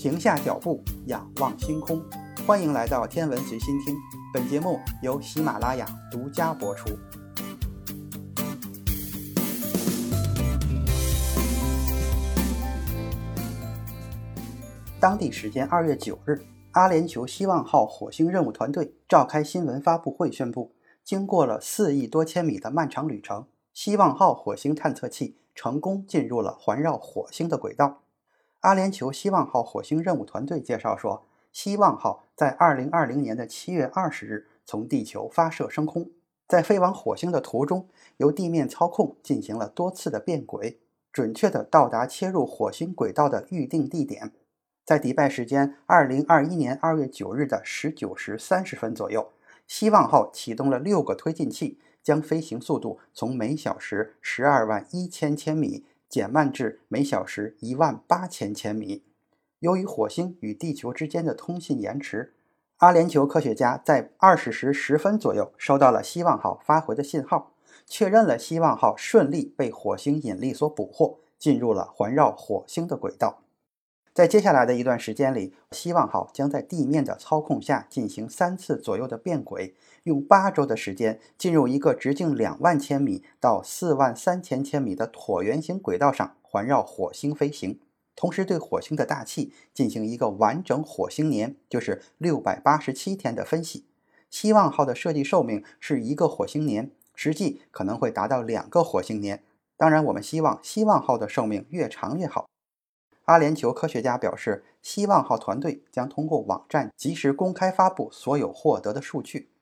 停下脚步，仰望星空。欢迎来到天文随心听，本节目由喜马拉雅独家播出。当地时间二月九日，阿联酋希望号火星任务团队召开新闻发布会，宣布，经过了四亿多千米的漫长旅程，希望号火星探测器成功进入了环绕火星的轨道。阿联酋希望号火星任务团队介绍说，希望号在二零二零年的七月二十日从地球发射升空，在飞往火星的途中，由地面操控进行了多次的变轨，准确地到达切入火星轨道的预定地点。在迪拜时间二零二一年二月九日的十九时三十分左右，希望号启动了六个推进器，将飞行速度从每小时十二万一千千米。减慢至每小时一万八千千米。由于火星与地球之间的通信延迟，阿联酋科学家在二十时十分左右收到了希望号发回的信号，确认了希望号顺利被火星引力所捕获，进入了环绕火星的轨道。在接下来的一段时间里，希望号将在地面的操控下进行三次左右的变轨，用八周的时间进入一个直径两万千米到四万三千千米的椭圆形轨道上环绕火星飞行，同时对火星的大气进行一个完整火星年，就是六百八十七天的分析。希望号的设计寿命是一个火星年，实际可能会达到两个火星年。当然，我们希望希望号的寿命越长越好。阿联酋科学家表示，希望号团队将通过网站及时公开发布所有获得的数据。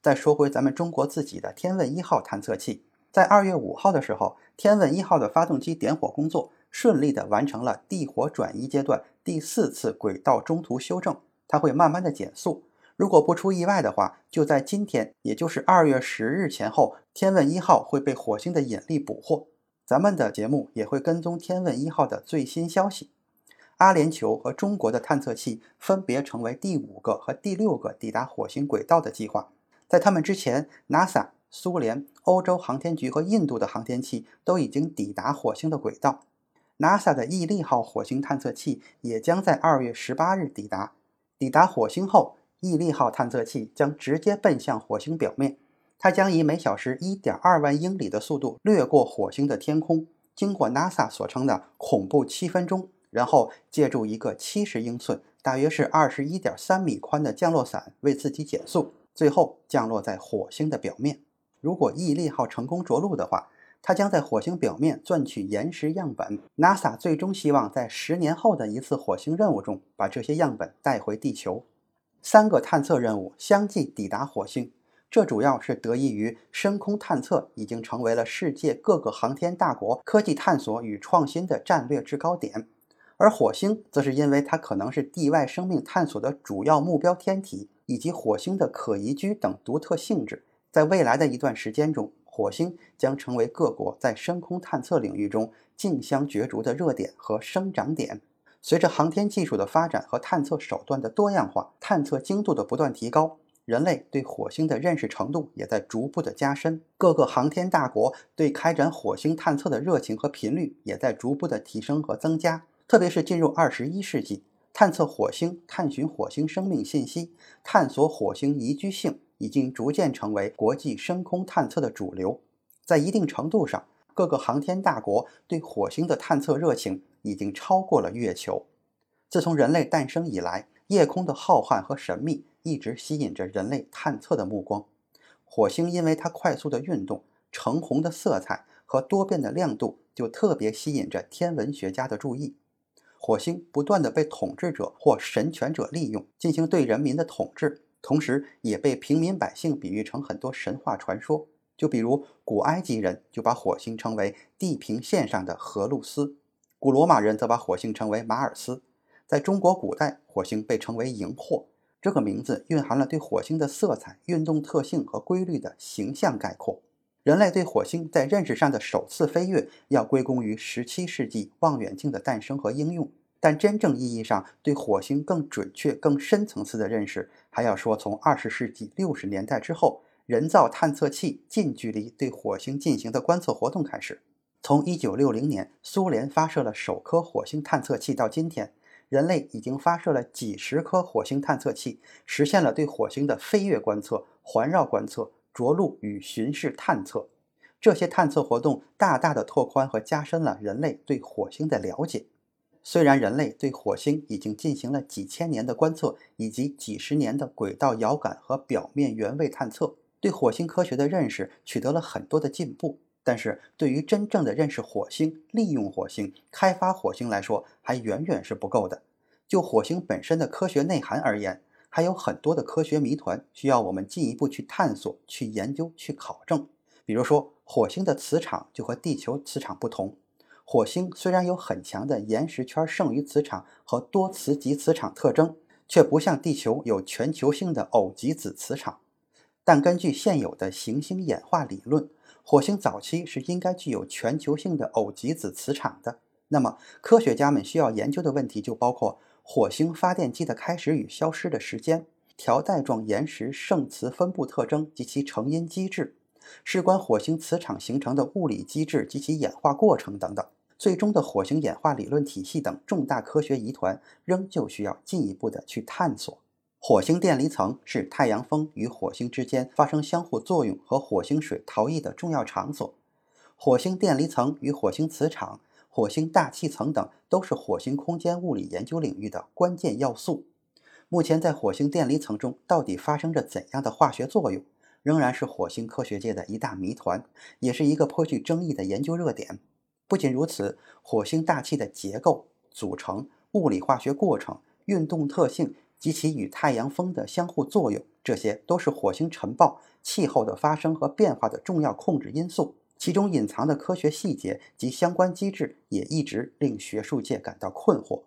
再说回咱们中国自己的天问一号探测器，在二月五号的时候，天问一号的发动机点火工作顺利的完成了地火转移阶段第四次轨道中途修正，它会慢慢的减速。如果不出意外的话，就在今天，也就是二月十日前后，天问一号会被火星的引力捕获。咱们的节目也会跟踪天问一号的最新消息。阿联酋和中国的探测器分别成为第五个和第六个抵达火星轨道的计划。在他们之前，NASA、苏联、欧洲航天局和印度的航天器都已经抵达火星的轨道。NASA 的毅力号火星探测器也将在二月十八日抵达。抵达火星后，毅力号探测器将直接奔向火星表面。它将以每小时一点二万英里的速度掠过火星的天空，经过 NASA 所称的“恐怖七分钟”，然后借助一个七十英寸（大约是二十一点三米）宽的降落伞为自己减速，最后降落在火星的表面。如果毅力号成功着陆的话，它将在火星表面钻取岩石样本。NASA 最终希望在十年后的一次火星任务中把这些样本带回地球。三个探测任务相继抵达火星。这主要是得益于深空探测已经成为了世界各个航天大国科技探索与创新的战略制高点，而火星则是因为它可能是地外生命探索的主要目标天体，以及火星的可宜居等独特性质，在未来的一段时间中，火星将成为各国在深空探测领域中竞相角逐的热点和生长点。随着航天技术的发展和探测手段的多样化，探测精度的不断提高。人类对火星的认识程度也在逐步的加深，各个航天大国对开展火星探测的热情和频率也在逐步的提升和增加。特别是进入二十一世纪，探测火星、探寻火星生命信息、探索火星宜居性，已经逐渐成为国际深空探测的主流。在一定程度上，各个航天大国对火星的探测热情已经超过了月球。自从人类诞生以来，夜空的浩瀚和神秘。一直吸引着人类探测的目光。火星因为它快速的运动、橙红的色彩和多变的亮度，就特别吸引着天文学家的注意。火星不断的被统治者或神权者利用，进行对人民的统治，同时也被平民百姓比喻成很多神话传说。就比如古埃及人就把火星称为地平线上的荷鲁斯，古罗马人则把火星称为马尔斯。在中国古代，火星被称为荧惑。这个名字蕴含了对火星的色彩、运动特性和规律的形象概括。人类对火星在认识上的首次飞跃，要归功于17世纪望远镜的诞生和应用。但真正意义上对火星更准确、更深层次的认识，还要说从20世纪60年代之后，人造探测器近距离对火星进行的观测活动开始。从1960年苏联发射了首颗火星探测器到今天。人类已经发射了几十颗火星探测器，实现了对火星的飞跃观测、环绕观测、着陆与巡视探测。这些探测活动大大的拓宽和加深了人类对火星的了解。虽然人类对火星已经进行了几千年的观测，以及几十年的轨道遥感和表面原位探测，对火星科学的认识取得了很多的进步。但是对于真正的认识火星、利用火星、开发火星来说，还远远是不够的。就火星本身的科学内涵而言，还有很多的科学谜团需要我们进一步去探索、去研究、去考证。比如说，火星的磁场就和地球磁场不同。火星虽然有很强的岩石圈剩余磁场和多磁极磁场特征，却不像地球有全球性的偶极子磁场。但根据现有的行星演化理论，火星早期是应该具有全球性的偶极子磁场的。那么，科学家们需要研究的问题就包括火星发电机的开始与消失的时间、条带状岩石剩磁分布特征及其成因机制。事关火星磁场形成的物理机制及其演化过程等等，最终的火星演化理论体系等重大科学疑团，仍旧需要进一步的去探索。火星电离层是太阳风与火星之间发生相互作用和火星水逃逸的重要场所。火星电离层与火星磁场、火星大气层等都是火星空间物理研究领域的关键要素。目前，在火星电离层中到底发生着怎样的化学作用？仍然是火星科学界的一大谜团，也是一个颇具争议的研究热点。不仅如此，火星大气的结构、组成、物理化学过程、运动特性及其与太阳风的相互作用，这些都是火星尘暴、气候的发生和变化的重要控制因素。其中隐藏的科学细节及相关机制，也一直令学术界感到困惑。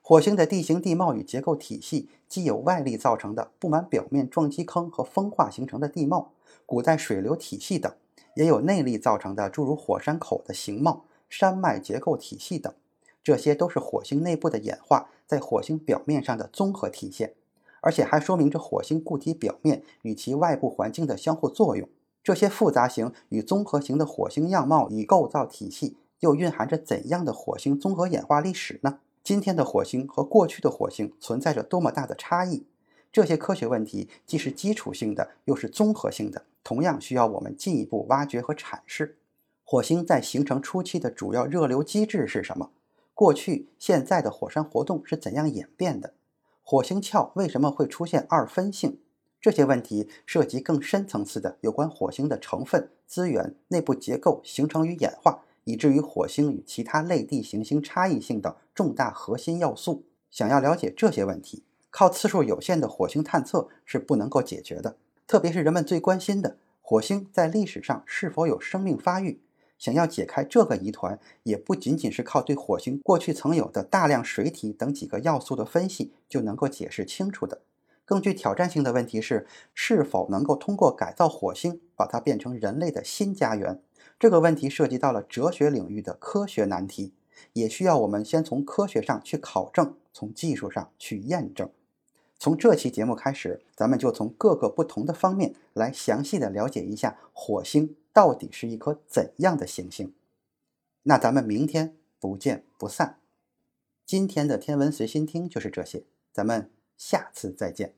火星的地形地貌与结构体系，既有外力造成的布满表面撞击坑和风化形成的地貌、古代水流体系等，也有内力造成的诸如火山口的形貌、山脉结构体系等。这些都是火星内部的演化在火星表面上的综合体现，而且还说明着火星固体表面与其外部环境的相互作用。这些复杂型与综合型的火星样貌与构造体系，又蕴含着怎样的火星综合演化历史呢？今天的火星和过去的火星存在着多么大的差异？这些科学问题既是基础性的，又是综合性的，同样需要我们进一步挖掘和阐释。火星在形成初期的主要热流机制是什么？过去、现在的火山活动是怎样演变的？火星壳为什么会出现二分性？这些问题涉及更深层次的有关火星的成分、资源、内部结构、形成与演化。以至于火星与其他类地行星差异性等重大核心要素。想要了解这些问题，靠次数有限的火星探测是不能够解决的。特别是人们最关心的火星在历史上是否有生命发育，想要解开这个疑团，也不仅仅是靠对火星过去曾有的大量水体等几个要素的分析就能够解释清楚的。更具挑战性的问题是，是否能够通过改造火星，把它变成人类的新家园。这个问题涉及到了哲学领域的科学难题，也需要我们先从科学上去考证，从技术上去验证。从这期节目开始，咱们就从各个不同的方面来详细的了解一下火星到底是一颗怎样的行星。那咱们明天不见不散。今天的天文随心听就是这些，咱们下次再见。